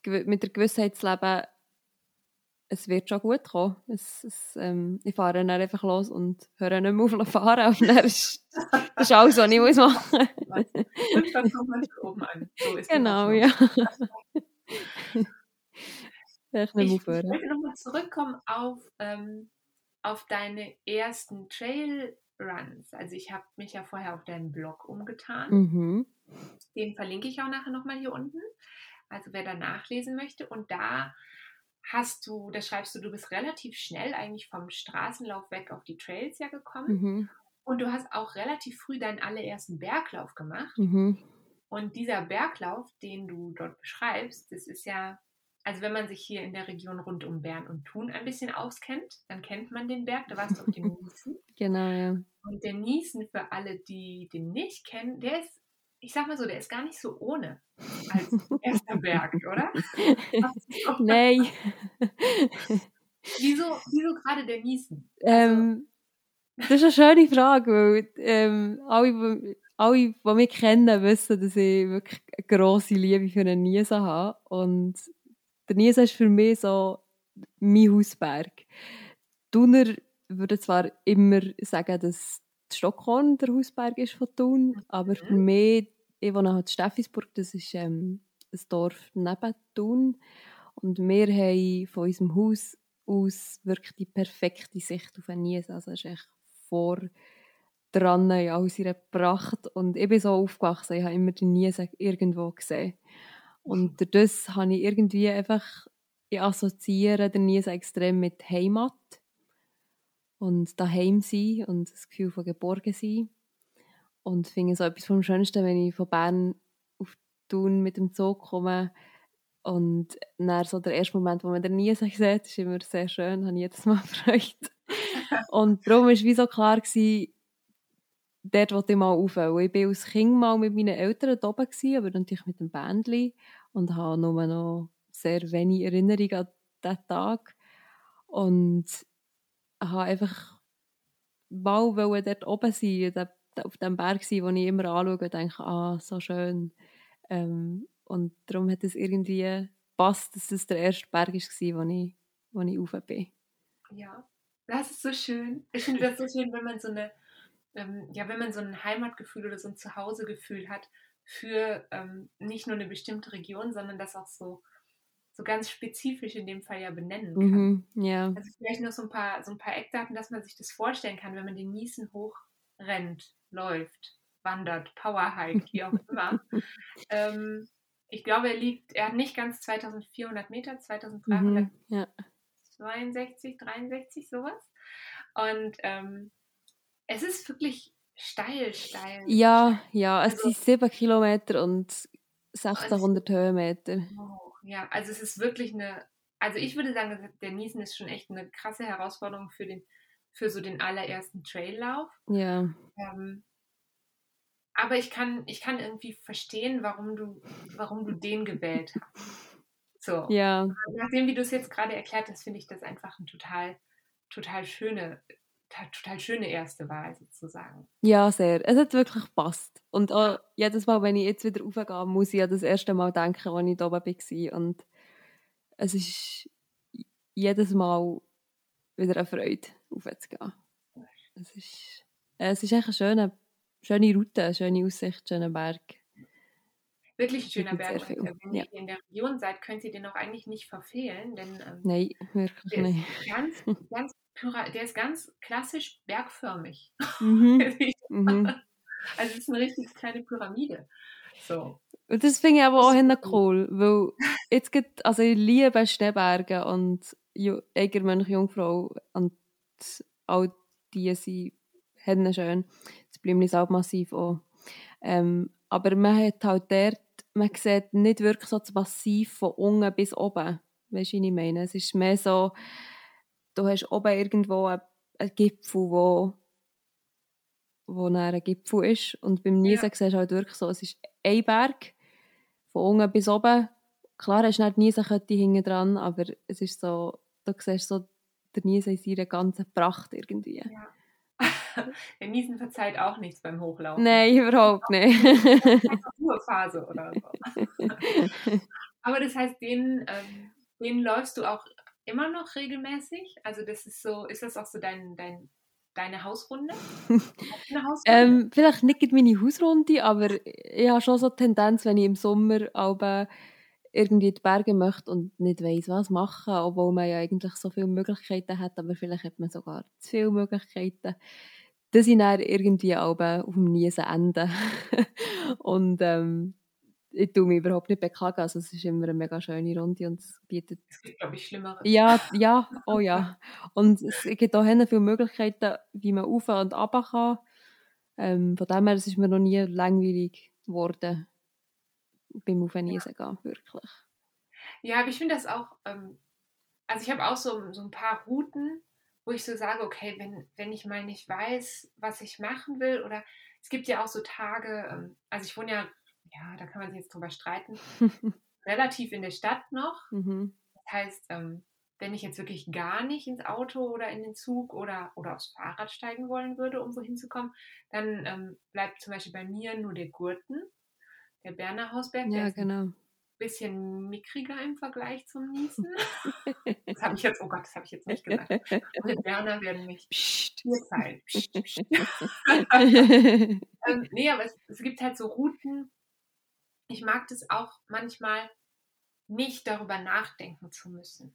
mit der Gewissheit zu leben, es wird schon gut kommen. Es, es, ähm, ich fahre dann einfach los und höre nicht mehr auf zu fahren. <laughs> Und dann ist, das ist alles, was ich muss machen muss. Und dann kommt man oben an. So genau, ja. ich, ich möchte nochmal zurückkommen auf, ähm, auf deine ersten Trailruns. Also ich habe mich ja vorher auf deinen Blog umgetan. Mhm. Den verlinke ich auch nachher nochmal hier unten also wer da nachlesen möchte. Und da hast du, da schreibst du, du bist relativ schnell eigentlich vom Straßenlauf weg auf die Trails ja gekommen. Mhm. Und du hast auch relativ früh deinen allerersten Berglauf gemacht. Mhm. Und dieser Berglauf, den du dort beschreibst, das ist ja, also wenn man sich hier in der Region rund um Bern und Thun ein bisschen auskennt, dann kennt man den Berg, da warst du auf dem <laughs> Niesen. Genau, ja. Und der Niesen, für alle, die den nicht kennen, der ist ich sag mal so, der ist gar nicht so ohne als erster Berg, oder? <laughs> Nein. <laughs> wieso, wieso gerade der Niesen? Also, ähm, das ist eine schöne Frage, weil ähm, alle, alle, die mich kennen, wissen, dass ich wirklich eine grosse Liebe für einen Niesen habe. Und der Niesen ist für mich so mein Hausberg. Thuner würde zwar immer sagen, dass Stockholm der Hausberg ist von Thun, aber für mhm. mich ich wohne halt in Steffisburg, das ist ähm, ein Dorf neben Thun. Und wir haben von unserem Haus aus wirklich die perfekte Sicht auf den Nies. Also es ist echt vor dran in all ihrer Pracht. Und ich bin so aufgewachsen, ich habe immer den Nies irgendwo gesehen. Und durch das habe ich irgendwie einfach, ich assoziiere den Nies extrem mit Heimat und daheim sein und das Gefühl von geborgen sein. Und finde so etwas vom Schönsten, wenn ich von Bern auf Thun mit dem Zug komme und dann so der erste Moment, wo man den nie sieht, ist immer sehr schön, habe ich jedes Mal <laughs> gefreut. und darum war wie so klar, gewesen, dort wollte ich mal rauf. Ich war als Kind mal mit meinen Eltern da oben, gewesen, aber natürlich mit dem Bändchen und habe nur noch sehr wenig Erinnerung an diesen Tag. Und habe einfach mal dort oben sein auf dem Berg sein, den ich immer anschaue und denke, ah, so schön. Ähm, und darum hat es irgendwie passt, dass es der erste Berg war, wo ich, wo ich rauf bin. Ja, das ist so schön. Ich finde das so schön, wenn man so eine ähm, ja, wenn man so ein Heimatgefühl oder so ein Zuhausegefühl hat für ähm, nicht nur eine bestimmte Region, sondern das auch so, so ganz spezifisch in dem Fall ja benennen kann. Mhm, ja. Also vielleicht noch so ein paar, so ein paar Eckdaten, dass man sich das vorstellen kann, wenn man den Niesen hochrennt, läuft, wandert, Powerhike, wie auch immer. <laughs> ähm, ich glaube, er liegt, er hat nicht ganz 2400 Meter, 2362, mhm, ja. 63, sowas. Und ähm, es ist wirklich steil, steil. Ja, ja, es also, sind sieben Kilometer und 1600 Höhenmeter. Oh, ja, also es ist wirklich eine, also ich würde sagen, der Niesen ist schon echt eine krasse Herausforderung für den, für so den allerersten Traillauf. Ja. Ähm, aber ich kann, ich kann irgendwie verstehen, warum du, warum du den gewählt hast. So. Ja. Nachdem, wie du es jetzt gerade erklärt hast, finde ich das einfach ein total, total schöne, total schöne erste Wahl sozusagen. Ja, sehr. Es hat wirklich gepasst. Und auch jedes Mal, wenn ich jetzt wieder raufgehe, muss ich an das erste Mal denken, als ich da oben war. Und es ist jedes Mal wieder eine Freude, aufzugehen. Es ist, es ist echt eine schöne, schöne Route, eine schöne Aussicht, schöner Berg. Wirklich ein schöner Berg. Äh, wenn ja. ihr in der Region seid, könnt ihr den auch eigentlich nicht verfehlen, denn ähm, Nein, wirklich nicht. Ganz, <laughs> ganz der ist ganz klassisch bergförmig. Mhm. <laughs> mhm. Also es ist eine richtig kleine Pyramide. So. Und das finde ich aber auch cool, weil jetzt gibt, also ich liebe Schneeberge und Egermönch Jungfrau und all die sind schön. Das Blümlis auch massiv auch. Ähm, aber man hat halt dort, man sieht nicht wirklich so das Massiv von unten bis oben. Weißt du, was ich meine? Es ist mehr so, du hast oben irgendwo einen, Gipfel, wo, wo ein Gipfel ist. Und beim Niesen ja. siehst du halt wirklich so, es ist ein Berg, von unten bis oben. Klar hast du nicht die Niesenkette hinten dran, aber es ist so, du siehst so der Niesen in seiner ganzen Pracht irgendwie. Ja. <laughs> Der Niesen verzeiht auch nichts beim Hochlaufen. Nein, überhaupt nicht. <laughs> Ruhephase oder so. <laughs> Aber das heißt, den, ähm, den läufst du auch immer noch regelmäßig? Also das ist so, ist das auch so dein, dein deine Hausrunde? Hausrunde? ähm, vielleicht nicht meine Hausrunde, aber ich habe schon so eine Tendenz, wenn ich im Sommer aber irgendwie die Berge möchte und nicht weiß was machen, obwohl man ja eigentlich so viele Möglichkeiten hat, aber vielleicht hat man sogar zu viele Möglichkeiten, dass ich dann irgendwie auch auf dem Niesen ende. <laughs> und ähm, ich tue mich überhaupt nicht beklagen. Also es ist immer eine mega schöne Runde und es bietet... Es gibt, glaube ich, Schlimmeres. Ja, ja, oh ja. Und es gibt auch viele Möglichkeiten, wie man auf und ab kann. Ähm, von dem her, es ist mir noch nie langweilig geworden beim Auf und ja. gehen, wirklich. Ja, aber ich finde das auch... Ähm, also ich habe auch so, so ein paar Routen, wo ich so sage, okay, wenn, wenn ich mal nicht weiß, was ich machen will oder es gibt ja auch so Tage, ähm, also ich wohne ja ja, da kann man sich jetzt drüber streiten, <laughs> relativ in der Stadt noch. Mhm. Das heißt, ähm, wenn ich jetzt wirklich gar nicht ins Auto oder in den Zug oder, oder aufs Fahrrad steigen wollen würde, um wohin zu kommen, dann ähm, bleibt zum Beispiel bei mir nur der Gurten, der Berner Hausberg. Ja, der genau. Ein bisschen mickriger im Vergleich zum Niesen. das habe ich jetzt, oh Gott, das habe ich jetzt nicht gesagt. Und Berner werden mich hier zeigen. <laughs> ähm, nee, aber es, es gibt halt so Routen, ich mag das auch manchmal nicht darüber nachdenken zu müssen.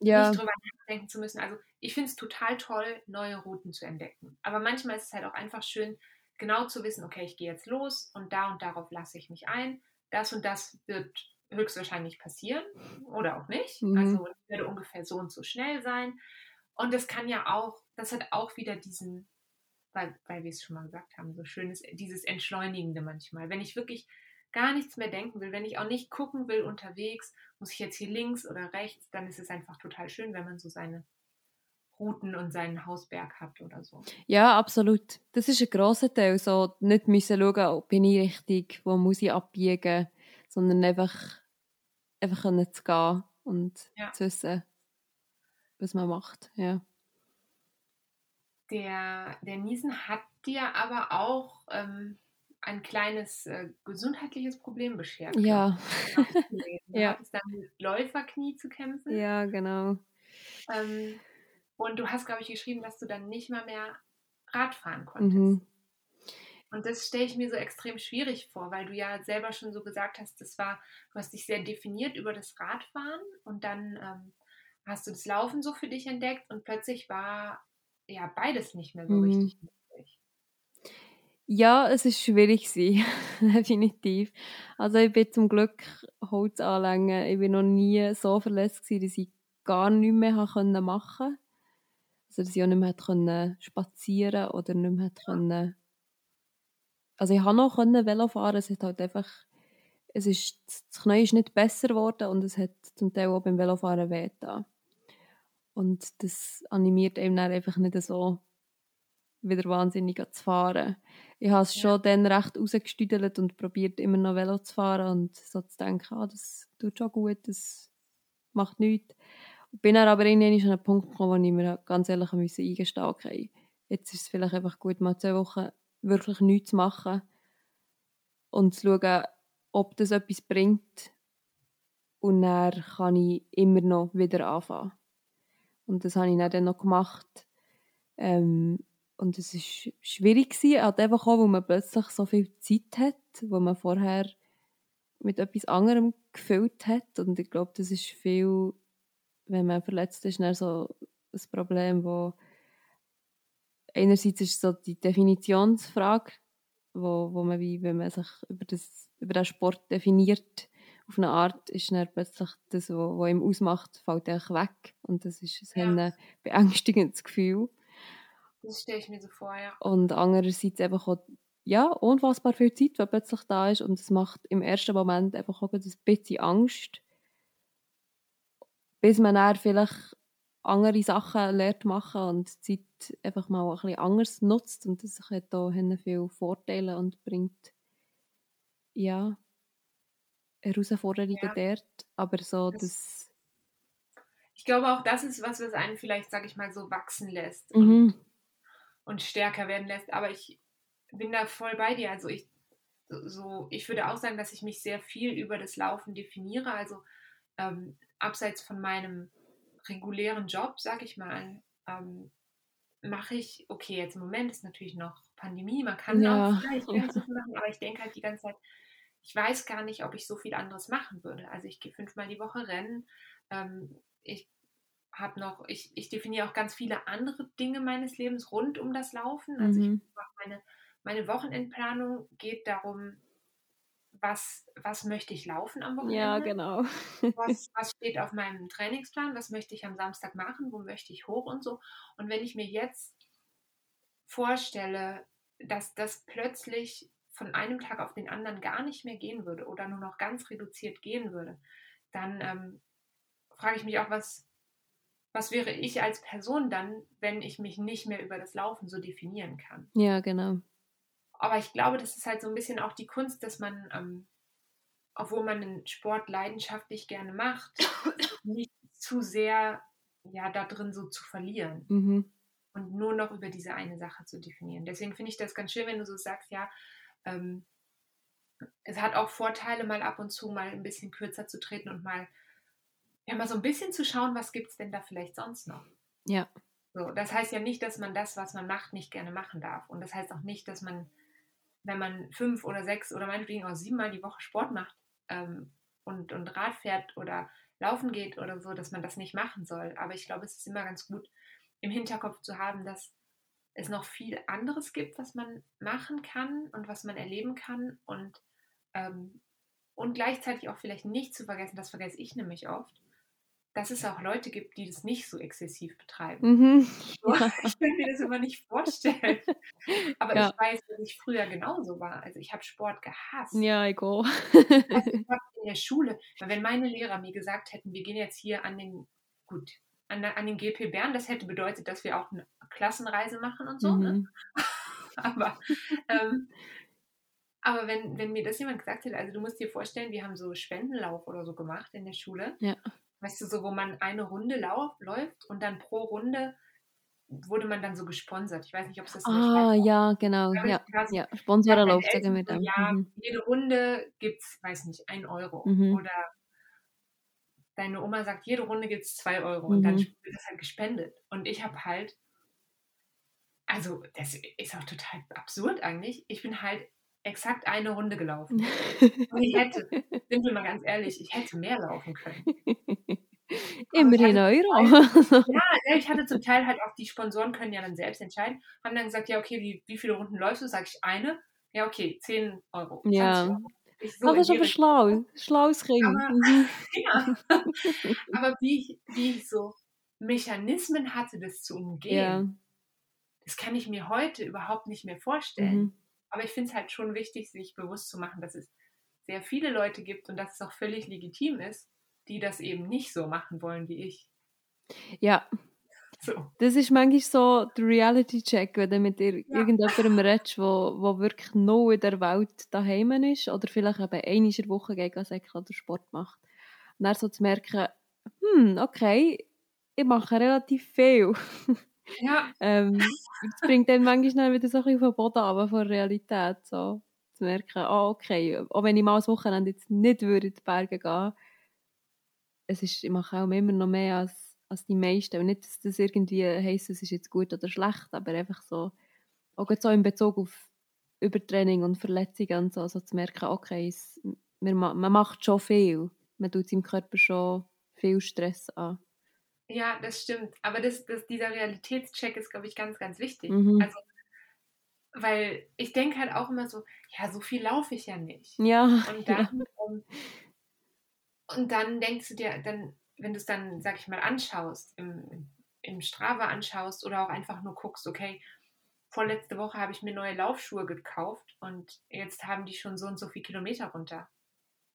Ja. Nicht darüber nachdenken zu müssen. Also ich finde es total toll, neue Routen zu entdecken. Aber manchmal ist es halt auch einfach schön, genau zu wissen, okay, ich gehe jetzt los und da und darauf lasse ich mich ein. Das und das wird höchstwahrscheinlich passieren oder auch nicht. Mhm. Also ich werde ungefähr so und so schnell sein. Und das kann ja auch, das hat auch wieder diesen, weil, weil wir es schon mal gesagt haben, so schönes, dieses Entschleunigende manchmal. Wenn ich wirklich gar nichts mehr denken will, wenn ich auch nicht gucken will unterwegs, muss ich jetzt hier links oder rechts, dann ist es einfach total schön, wenn man so seine Routen und seinen Hausberg hat oder so. Ja, absolut. Das ist ein grosser Teil, so nicht müssen schauen, ob bin ich richtig, wo muss ich abbiegen, sondern einfach, einfach können zu gehen und ja. zu wissen, was man macht. Ja. Der, der Niesen hat dir aber auch ähm, ein kleines äh, gesundheitliches Problem beschert. Ja. <laughs> Du ja. hattest dann mit Läuferknie zu kämpfen. Ja, genau. Ähm, und du hast, glaube ich, geschrieben, dass du dann nicht mal mehr Rad fahren konntest. Mhm. Und das stelle ich mir so extrem schwierig vor, weil du ja selber schon so gesagt hast, das war, du hast dich sehr definiert über das Radfahren und dann ähm, hast du das Laufen so für dich entdeckt und plötzlich war ja beides nicht mehr so mhm. richtig möglich. Ja, es ist schwierig sie, <laughs> definitiv. Also ich bin zum Glück Holz anlängen. Ich bin noch nie so verletzt gewesen, dass ich gar nichts mehr machen konnte. Dass ich auch nicht mehr konnte spazieren oder nicht mehr konnte. Also ich konnte noch Velo fahren, es hat halt einfach es ist, das Knie ist nicht besser geworden und es hat zum Teil auch beim Velofahren wehgetan. Und das animiert eben dann einfach nicht so, wieder wahnsinnig zu fahren. Ich habe es ja. schon dann recht rausgestüdelt und probiert immer noch Velo zu fahren und so zu denken, ah, das tut schon gut, das macht nichts. Bin dann aber irgendwann an einen Punkt gekommen, wo ich mir ganz ehrlich eingestehen musste, okay, jetzt ist es vielleicht einfach gut, mal zwei Wochen wirklich nichts zu machen und zu schauen, ob das etwas bringt. Und dann kann ich immer noch wieder anfangen. Und das habe ich dann noch gemacht. Ähm, und es war schwierig, gewesen, halt einfach auch, weil man plötzlich so viel Zeit hat, wo man vorher mit etwas anderem gefüllt hat. Und ich glaube, das ist viel, wenn man verletzt ist, dann so ein Problem, wo einerseits ist so die Definitionsfrage, wo, wo man wie, wenn man sich über, das, über den Sport definiert, auf eine Art ist dann plötzlich das, was ihm ausmacht, fällt eigentlich weg. Und das ist ein ja. beängstigendes Gefühl. Das stelle ich mir so vor, ja. Und andererseits einfach auch, ja, unfassbar viel Zeit, die plötzlich da ist. Und es macht im ersten Moment einfach auch ein bisschen Angst. Bis man dann vielleicht andere Sachen lernt machen und die Zeit einfach mal ein bisschen anders nutzt. Und das hat auch viele Vorteile und bringt, ja, Herausforderungen ja. dort, aber so das, das, Ich glaube auch, das ist was, was einen vielleicht, sag ich mal, so wachsen lässt mhm. und, und, stärker werden lässt. Aber ich bin da voll bei dir. Also ich so, ich würde auch sagen, dass ich mich sehr viel über das Laufen definiere. Also ähm, abseits von meinem regulären Job, sag ich mal, ähm, mache ich, okay, jetzt im Moment ist natürlich noch Pandemie, man kann ja. auch vielleicht <laughs> ja. machen, aber ich denke halt die ganze Zeit, ich weiß gar nicht, ob ich so viel anderes machen würde. Also ich gehe fünfmal die Woche rennen. Ähm, ich habe noch, ich, ich definiere auch ganz viele andere Dinge meines Lebens rund um das Laufen. Also mhm. ich meine, meine Wochenendplanung geht darum, was, was möchte ich laufen am Wochenende? Ja, genau. was, <laughs> was steht auf meinem Trainingsplan? Was möchte ich am Samstag machen? Wo möchte ich hoch und so? Und wenn ich mir jetzt vorstelle, dass das plötzlich von einem Tag auf den anderen gar nicht mehr gehen würde oder nur noch ganz reduziert gehen würde, dann ähm, frage ich mich auch, was, was wäre ich als Person dann, wenn ich mich nicht mehr über das Laufen so definieren kann. Ja, genau. Aber ich glaube, das ist halt so ein bisschen auch die Kunst, dass man, ähm, obwohl man den Sport leidenschaftlich gerne macht, <coughs> nicht zu sehr ja, da drin so zu verlieren. Mhm. Und nur noch über diese eine Sache zu definieren. Deswegen finde ich das ganz schön, wenn du so sagst, ja, ähm, es hat auch Vorteile, mal ab und zu mal ein bisschen kürzer zu treten und mal, ja, mal so ein bisschen zu schauen, was gibt es denn da vielleicht sonst noch. Ja. So, das heißt ja nicht, dass man das, was man macht, nicht gerne machen darf. Und das heißt auch nicht, dass man, wenn man fünf oder sechs oder meinetwegen auch siebenmal die Woche Sport macht ähm, und, und Rad fährt oder laufen geht oder so, dass man das nicht machen soll. Aber ich glaube, es ist immer ganz gut, im Hinterkopf zu haben, dass es noch viel anderes gibt, was man machen kann und was man erleben kann und, ähm, und gleichzeitig auch vielleicht nicht zu vergessen, das vergesse ich nämlich oft, dass es auch Leute gibt, die das nicht so exzessiv betreiben. Mhm. <laughs> Ich kann mir das immer nicht vorstellen. <laughs> Aber ja. ich weiß, dass ich früher genauso war. Also ich habe Sport gehasst. Ja, ich <laughs> auch. also ich in der Schule, wenn meine Lehrer mir gesagt hätten, wir gehen jetzt hier an den, gut, an, der, an den GP Bern, das hätte bedeutet, dass wir auch eine Klassenreise machen und so. Ne? Mhm. Ne? aber ähm, aber wenn, wenn mir das jemand gesagt hätte, also du musst dir vorstellen, wir haben so Spendenlauf oder so gemacht in der Schule. Ja. Weißt du, so wo man eine Runde lauf, läuft und dann pro Runde wurde man dann so gesponsert. Ich weiß nicht, ob es das Ah, ja, genau. Ja, ja. Sponsorerlauf, sagen wir dann. Ja, mhm. jede Runde gibt es, weiß nicht, ein Euro. Mhm. Oder deine Oma sagt, jede Runde gibt es zwei Euro. Und dann mhm. wird das halt gespendet. Und ich habe halt also das ist auch total absurd eigentlich. Ich bin halt exakt eine Runde gelaufen. <laughs> Und ich hätte, sind wir mal ganz ehrlich, ich hätte mehr laufen können. Immerhin Euro. <laughs> ja, ich hatte zum Teil halt auch, die Sponsoren können ja dann selbst entscheiden, haben dann gesagt, ja, okay, wie, wie viele Runden läufst du? Sag ich eine. Ja, okay, 10 Euro. Ja. Euro. So das ist aber schlau. Schlaues Kind. Aber, mhm. <laughs> ja. aber wie ich, wie ich so Mechanismen hatte, das zu umgehen, ja. das kann ich mir heute überhaupt nicht mehr vorstellen. Mhm. Aber ich finde es halt schon wichtig, sich bewusst zu machen, dass es sehr viele Leute gibt und dass es auch völlig legitim ist, die das eben nicht so machen wollen wie ich. Ja. So. Das ist manchmal so der Reality-Check, wenn du mit dir ja. irgendjemandem redest, wo, wo wirklich noch in der Welt daheim ist oder vielleicht eben einmal in der Woche gegen Säckchen oder Sport macht. Und dann so zu merken, hm, okay, ich mache relativ viel. <laughs> Ja. ähm, das bringt dann manchmal wieder so ein bisschen auf den Boden aber von der Realität. So, zu merken, oh, okay, auch wenn ich mal ein Wochenende jetzt nicht würde in die Berge gehen es ist, ich mache auch immer noch mehr als, als die meisten. Und nicht, dass das irgendwie heisst, es ist jetzt gut oder schlecht, aber einfach so, auch so in Bezug auf Übertraining und Verletzungen und so, also zu merken, okay, es, man, man macht schon viel. Man tut seinem Körper schon viel Stress an. Ja, das stimmt. Aber das, das, dieser Realitätscheck ist, glaube ich, ganz, ganz wichtig. Mhm. Also, weil ich denke halt auch immer so, ja, so viel laufe ich ja nicht. Ja. Und <laughs> dann, ja. Um, und dann denkst du dir, dann, wenn du es dann, sag ich mal, anschaust, im, im Strava anschaust oder auch einfach nur guckst, okay, vorletzte Woche habe ich mir neue Laufschuhe gekauft und jetzt haben die schon so und so viele Kilometer runter.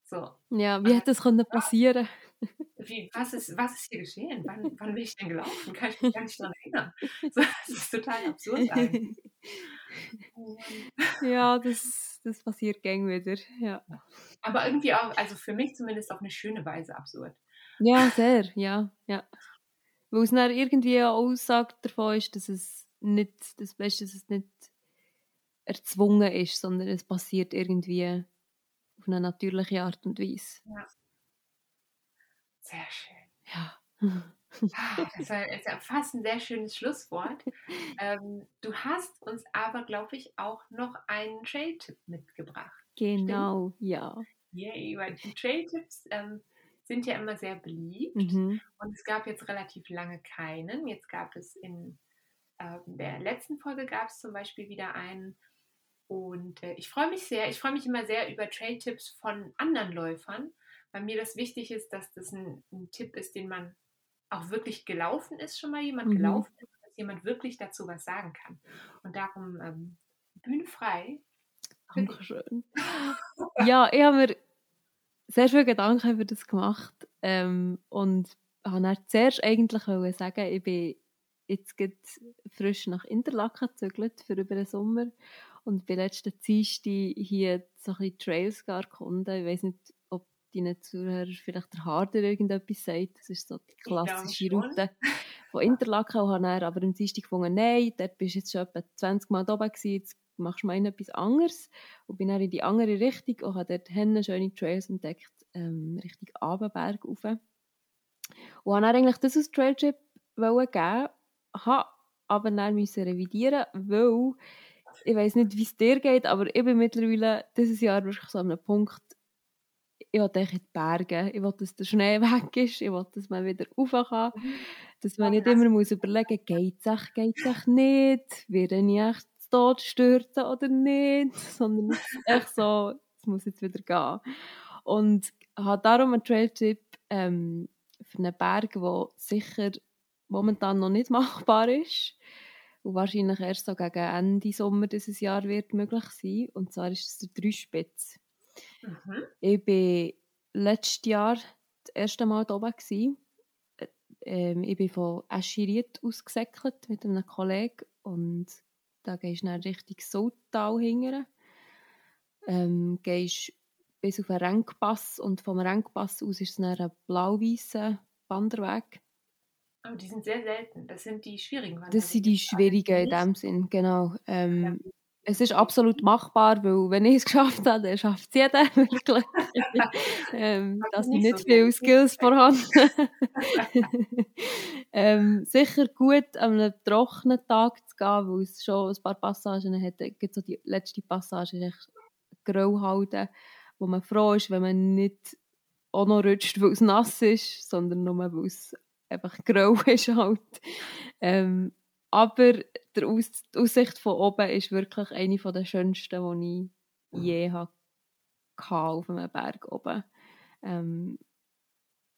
So. Ja, wie hätte das können passieren? <laughs> Wie, was, ist, was ist hier geschehen? Wann, wann bin ich denn gelaufen? Kann ich mich gar nicht daran erinnern. <laughs> So, das ist total absurd eigentlich. <laughs> ja, das, das passiert gern wieder. Ja. Aber irgendwie auch, also für mich zumindest auf eine schöne Weise absurd. Ja, sehr, ja, ja. Weil es dann irgendwie eine Aussage davon ist, dass es nicht, das Beste, dass es nicht erzwungen ist, sondern es passiert irgendwie auf eine natürliche Art und Weise. Ja. Sehr schön. Ja. Ah, das ist ja fast ein sehr schönes Schlusswort. Ähm, du hast uns aber, glaube ich, auch noch einen Trail-Tipp mitgebracht. Genau, Stimmt? ja. Yay, weil die Trail-Tipps ähm, sind ja immer sehr beliebt. Mhm. Und es gab jetzt relativ lange keinen. Jetzt gab es in äh, der letzten Folge gab es zum Beispiel wieder einen. Und äh, ich freue mich sehr, ich freue mich immer sehr über Trail-Tipps von anderen Läufern, weil mir das wichtig ist, dass das ein, ein Tipp ist, den man auch wirklich gelaufen ist, schon mal jemand mhm. gelaufen ist, dass jemand wirklich dazu was sagen kann. Und darum ähm, Bühne frei. Dankeschön. <laughs> ja, ich habe mir sehr viele Gedanken über das gemacht ähm, und habe zuerst eigentlich sagen, ich bin jetzt frisch nach Interlaken gezögert für über den Sommer und bin letzten Dienstag hier so ein bisschen Trails erkunden. Ich weiß nicht, deinen Zuhörern vielleicht der Harder irgendetwas sagt. Das ist so die klassische Route <laughs> von Interlaken. Und habe aber am Dienstag gefunden, nein, dort bist du jetzt schon etwa 20 Mal da gewesen, jetzt machst du mal etwas anderes. Und bin dann in die andere Richtung und habe dort Hennen schöne Trails entdeckt, ähm, Richtung Abenberg rauf. Und habe dann eigentlich das als Trailtrip geben, habe aber dann müssen revidieren, weil ich weiß nicht, wie es dir geht, aber ich bin mittlerweile dieses Jahr wirklich so an einem Punkt, ich will in die Berge, ich will, dass der Schnee <laughs> weg ist, ich will, dass man wieder rauf kann, dass man nicht immer muss überlegen muss, geht es echt, geht es nicht, werde ich echt zu Tod stürzen oder nicht, <laughs> sondern echt so, es muss jetzt wieder gehen. Und habe darum einen Trailtip ähm, für einen Berg, der sicher momentan noch nicht <laughs> machbar ist und wahrscheinlich erst so gegen Ende Sommer dieses Jahr wird möglich sein. Und zwar ist es der Dreispitz. Mhm. Ich war letztes Jahr das erste Mal hier oben. Ähm, ich bin von Eschiriet ausgesäckelt mit einem Kollegen und da gehst du dann Richtung Sultal hingern. Ähm, gehst bis auf den Renkpass und vom Renkpass aus ist es dann ein blau-weißer Wanderweg. Aber die sind sehr selten. Das sind die schwierigen Wanderwege. Das sind die schwierigen in dem Sinn, genau. Ähm, ja. Es ist absolut machbar, weil wenn ich es geschafft habe, dann schafft es jeder <laughs> wirklich. ähm, da sind nicht so viele Skills vorhanden. <laughs> ähm, sicher gut, an einem trockenen Tag zu gehen, weil es schon ein paar Passagen hat. Gibt so die letzte Passage ist echt grau halten, wo man froh ist, wenn man nicht auch noch rutscht, weil es nass ist, sondern nur, weil es einfach grau <laughs> ist halt. Ähm, aber der Aus die Aussicht von oben ist wirklich eine der schönsten, die ich je hatte auf einem Berg oben. Ähm,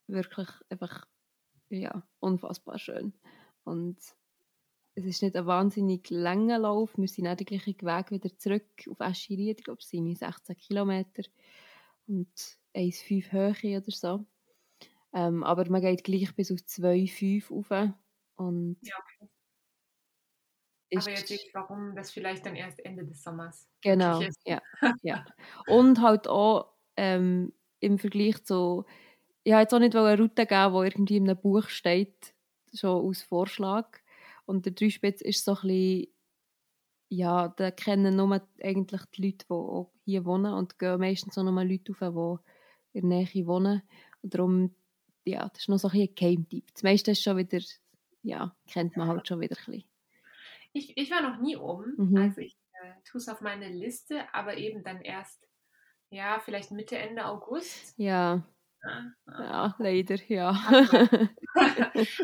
wirklich einfach ja, unfassbar schön. Und es ist nicht ein wahnsinnig langer Lauf. Wir sind auch den gleichen Weg wieder zurück auf Eschiried. Ich glaube, es sind 16 Kilometer und 1,5 Höhe oder so. Ähm, aber man geht gleich bis auf 2,5 rauf. Und ja, okay. Aber jetzt sehe ich, warum das vielleicht dann erst Ende des Sommers Genau, ja, <laughs> ja. Und halt auch ähm, im Vergleich zu, ich habe jetzt auch nicht eine Route geben, die irgendwie in einem Buch steht, schon aus Vorschlag. Und der Dreispitz ist so ein bisschen, ja, da kennen nur eigentlich die Leute, die auch hier wohnen und gehen meistens auch nur Leute auf, die in der Nähe wohnen. Und darum, ja, das ist noch so ein, ein Geheimtipp. Das meiste ist schon wieder, ja, kennt man halt schon wieder ein bisschen. Ich, ich war noch nie oben. Mhm. Also ich äh, tue es auf meine Liste, aber eben dann erst, ja, vielleicht Mitte, Ende August. Ja. Ja, ja leider, ja. <laughs>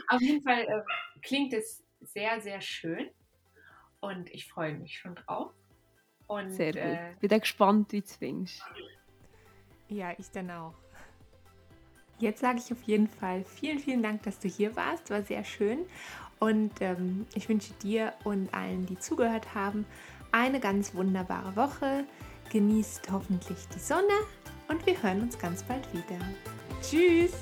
auf jeden Fall äh, klingt es sehr, sehr schön und ich freue mich schon drauf. Und, sehr gut. Äh, Bin gespannt, wie du es findest. Ja, ich dann auch. Jetzt sage ich auf jeden Fall vielen, vielen Dank, dass du hier warst. War sehr schön. Und ähm, ich wünsche dir und allen, die zugehört haben, eine ganz wunderbare Woche. Genießt hoffentlich die Sonne und wir hören uns ganz bald wieder. Tschüss!